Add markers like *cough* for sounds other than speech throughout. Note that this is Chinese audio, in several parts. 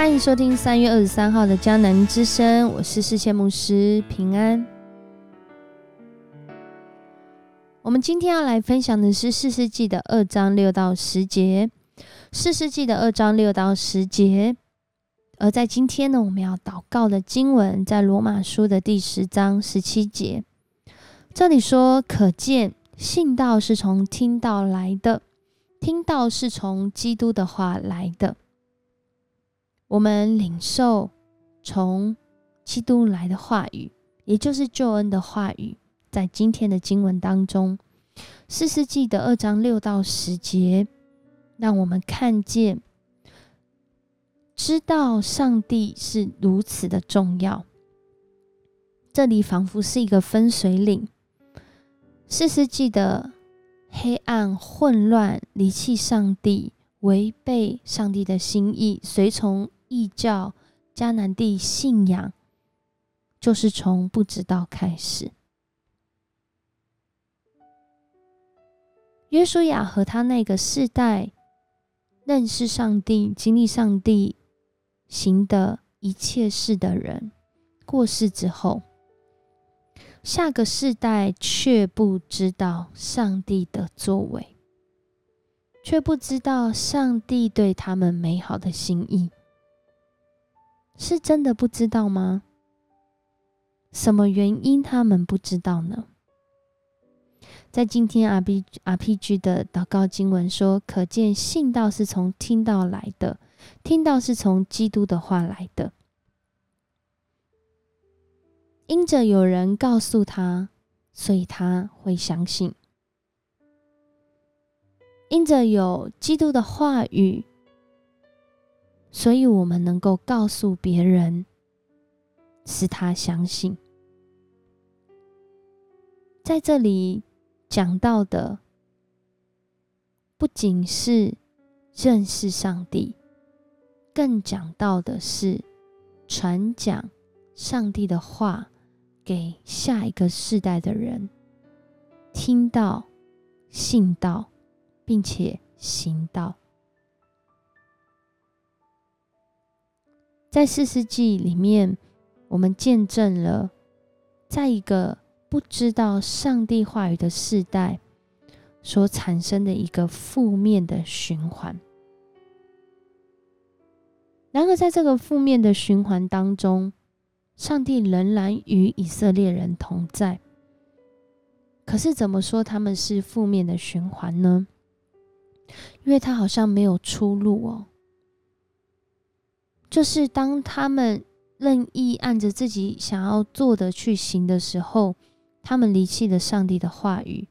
欢迎收听三月二十三号的江南之声，我是世界牧师平安。我们今天要来分享的是四世纪的二章六到十节，四世纪的二章六到十节。而在今天呢，我们要祷告的经文在罗马书的第十章十七节，这里说：“可见信道是从听道来的，听道是从基督的话来的。”我们领受从基督来的话语，也就是救恩的话语，在今天的经文当中，四世纪的二章六到十节，让我们看见，知道上帝是如此的重要。这里仿佛是一个分水岭，四世纪的黑暗、混乱、离弃上帝、违背上帝的心意、随从。异教迦南地信仰，就是从不知道开始。约书亚和他那个世代认识上帝、经历上帝行的一切事的人过世之后，下个世代却不知道上帝的作为，却不知道上帝对他们美好的心意。是真的不知道吗？什么原因他们不知道呢？在今天 R B R P G 的祷告经文说，可见信道是从听到来的，听到是从基督的话来的。因着有人告诉他，所以他会相信；因着有基督的话语。所以，我们能够告诉别人，使他相信。在这里讲到的，不仅是认识上帝，更讲到的是传讲上帝的话给下一个世代的人，听到、信道，并且行道。在四世纪里面，我们见证了，在一个不知道上帝话语的世代所产生的一个负面的循环。然而，在这个负面的循环当中，上帝仍然与以色列人同在。可是，怎么说他们是负面的循环呢？因为他好像没有出路哦。就是当他们任意按着自己想要做的去行的时候，他们离弃了上帝的话语，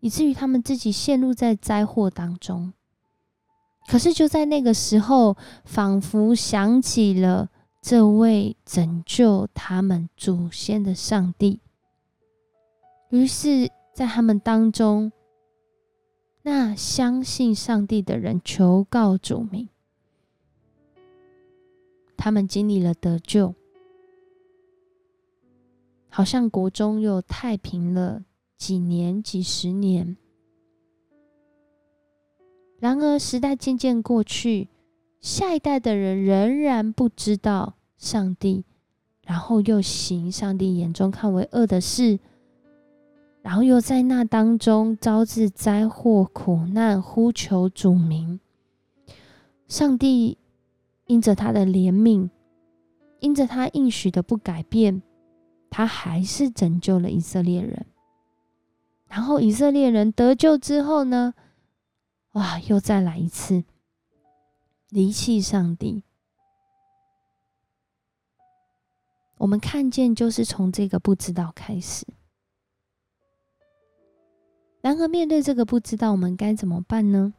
以至于他们自己陷入在灾祸当中。可是就在那个时候，仿佛想起了这位拯救他们祖先的上帝，于是，在他们当中，那相信上帝的人求告主名。他们经历了得救，好像国中又太平了几年、几十年。然而时代渐渐过去，下一代的人仍然不知道上帝，然后又行上帝眼中看为恶的事，然后又在那当中招致灾祸、苦难，呼求主名，上帝。因着他的怜悯，因着他应许的不改变，他还是拯救了以色列人。然后以色列人得救之后呢？哇，又再来一次离弃上帝。我们看见，就是从这个不知道开始。然而，面对这个不知道，我们该怎么办呢？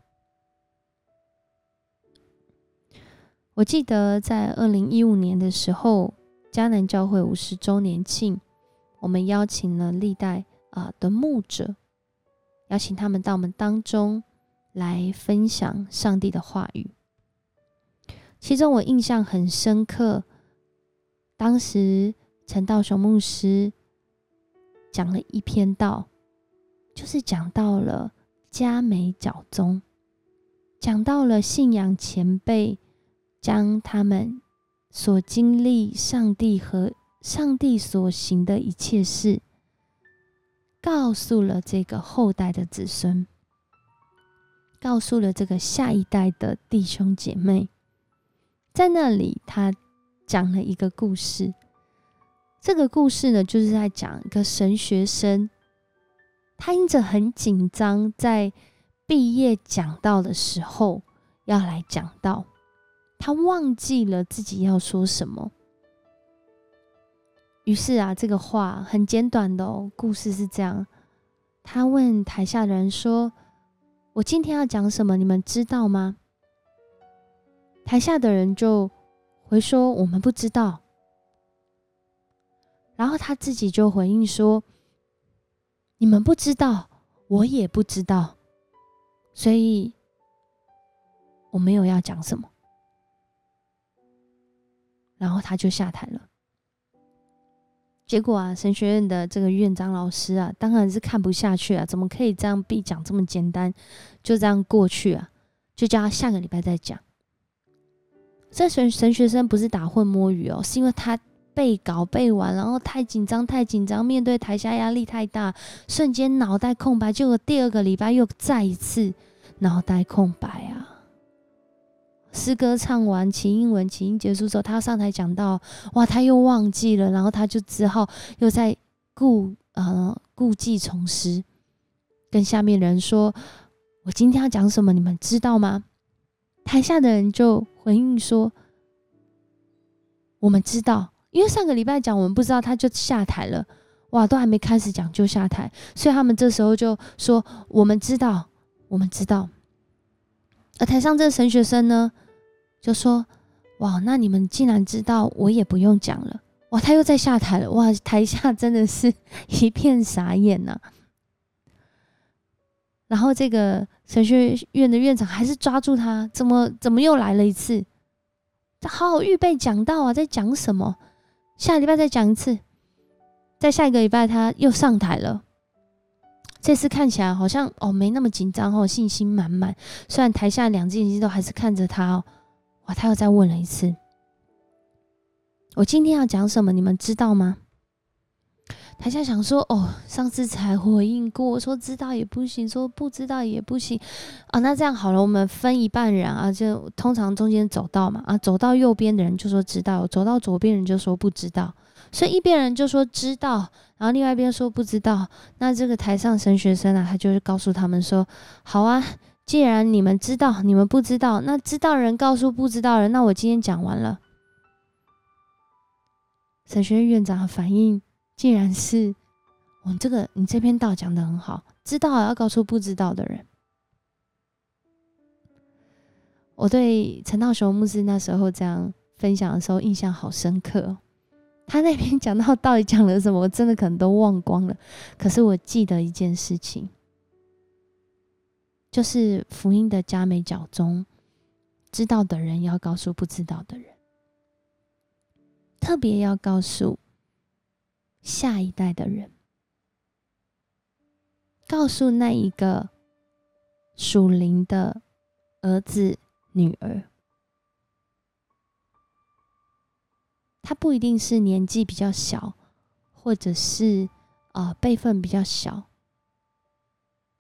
我记得在二零一五年的时候，迦南教会五十周年庆，我们邀请了历代啊的牧者，邀请他们到我们当中来分享上帝的话语。其中我印象很深刻，当时陈道雄牧师讲了一篇道，就是讲到了迦美教宗，讲到了信仰前辈。将他们所经历、上帝和上帝所行的一切事，告诉了这个后代的子孙，告诉了这个下一代的弟兄姐妹。在那里，他讲了一个故事。这个故事呢，就是在讲一个神学生，他因着很紧张，在毕业讲道的时候要来讲道，他忘记了自己要说什么。于是啊，这个话很简短的哦，故事是这样：他问台下的人说：“我今天要讲什么？你们知道吗？”台下的人就回说：“我们不知道。”然后他自己就回应说：“你们不知道，我也不知道，所以我没有要讲什么。”然后他就下台了。结果啊，神学院的这个院长老师啊，当然是看不下去啊，怎么可以这样必讲这么简单，就这样过去啊？就叫他下个礼拜再讲。这神神学生不是打混摸鱼哦，是因为他。背稿背完，然后太紧张，太紧张，面对台下压力太大，瞬间脑袋空白。结果第二个礼拜又再一次脑袋空白啊！诗歌唱完，起英文，起音结束之后，他上台讲到，哇，他又忘记了，然后他就只好又在故呃故技重施，跟下面人说：“我今天要讲什么？你们知道吗？”台下的人就回应说：“我们知道。”因为上个礼拜讲我们不知道，他就下台了，哇，都还没开始讲就下台，所以他们这时候就说：“我们知道，我们知道。”而台上这个神学生呢，就说：“哇，那你们既然知道，我也不用讲了。”哇，他又在下台了，哇，台下真的是 *laughs* 一片傻眼呐。然后这个神学院的院长还是抓住他，怎么怎么又来了一次？他好好预备讲道啊，在讲什么？下礼拜再讲一次，在下一个礼拜他又上台了。这次看起来好像哦没那么紧张哦，信心满满。虽然台下两只眼睛都还是看着他哦，哇，他又再问了一次：“我今天要讲什么？你们知道吗？”台下想说：“哦，上次才回应过，说知道也不行，说不知道也不行啊。那这样好了，我们分一半人啊，就通常中间走道嘛啊，走到右边的人就说知道，走到左边人就说不知道。所以一边人就说知道，然后另外一边说不知道。那这个台上神学生啊，他就是告诉他们说：好啊，既然你们知道，你们不知道，那知道人告诉不知道人，那我今天讲完了。神学院院长的反应。竟然是我这个，你这篇道讲的很好，知道要告诉不知道的人。我对陈道雄牧师那时候这样分享的时候印象好深刻，他那篇讲到到底讲了什么，我真的可能都忘光了。可是我记得一件事情，就是福音的加美角中，知道的人要告诉不知道的人，特别要告诉。下一代的人，告诉那一个属灵的儿子、女儿，他不一定是年纪比较小，或者是啊辈分比较小，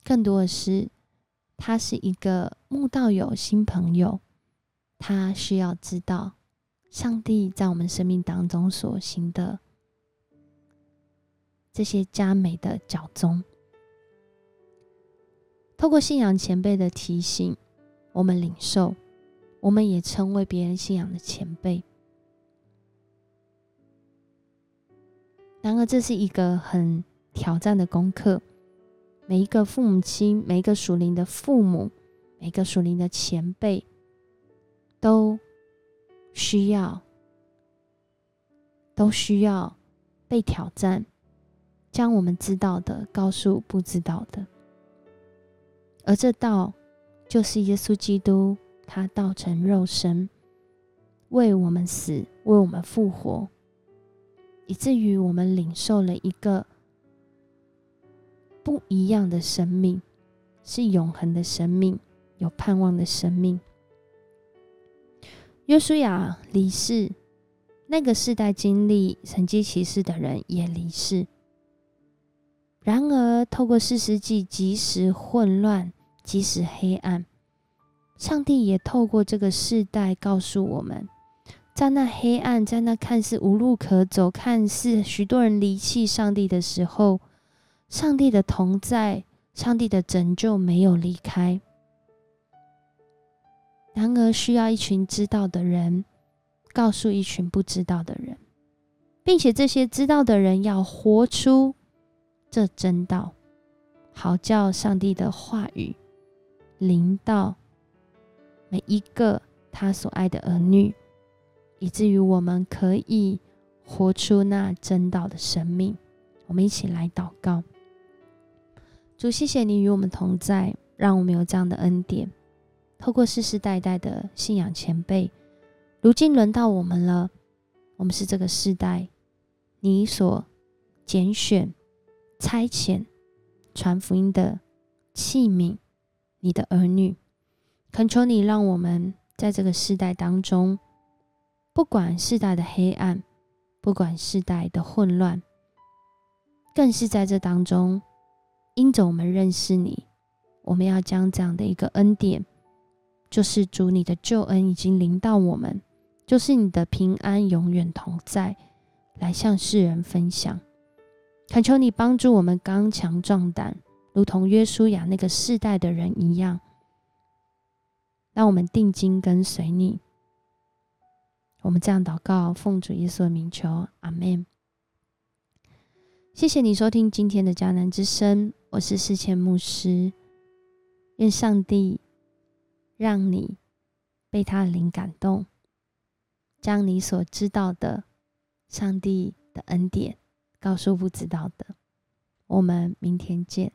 更多的是他是一个慕道友、新朋友，他需要知道上帝在我们生命当中所行的。这些佳美的脚踪，透过信仰前辈的提醒，我们领受，我们也成为别人信仰的前辈。然而，这是一个很挑战的功课。每一个父母亲，每一个属灵的父母，每个属灵的前辈，都需要，都需要被挑战。将我们知道的告诉不知道的，而这道就是耶稣基督，他道成肉身，为我们死，为我们复活，以至于我们领受了一个不一样的生命，是永恒的生命，有盼望的生命。约书亚离世，那个世代经历神迹奇事的人也离世。然而，透过四世纪即时混乱、即使黑暗，上帝也透过这个世代告诉我们，在那黑暗、在那看似无路可走、看似许多人离弃上帝的时候，上帝的同在、上帝的拯救没有离开。然而，需要一群知道的人告诉一群不知道的人，并且这些知道的人要活出。这真道，好叫上帝的话语临到每一个他所爱的儿女，以至于我们可以活出那真道的生命。我们一起来祷告：主，谢谢你与我们同在，让我们有这样的恩典。透过世世代代的信仰前辈，如今轮到我们了。我们是这个世代你所拣选。差遣传福音的器皿，你的儿女，恳求你让我们在这个世代当中，不管世代的黑暗，不管世代的混乱，更是在这当中，因着我们认识你，我们要将这样的一个恩典，就是主你的救恩已经临到我们，就是你的平安永远同在，来向世人分享。恳求你帮助我们刚强壮胆，如同约书亚那个世代的人一样，让我们定睛跟随你。我们这样祷告，奉主耶稣的名求，阿门。谢谢你收听今天的迦南之声，我是世谦牧师。愿上帝让你被他的灵感动，将你所知道的上帝的恩典。告诉不知道的，我们明天见。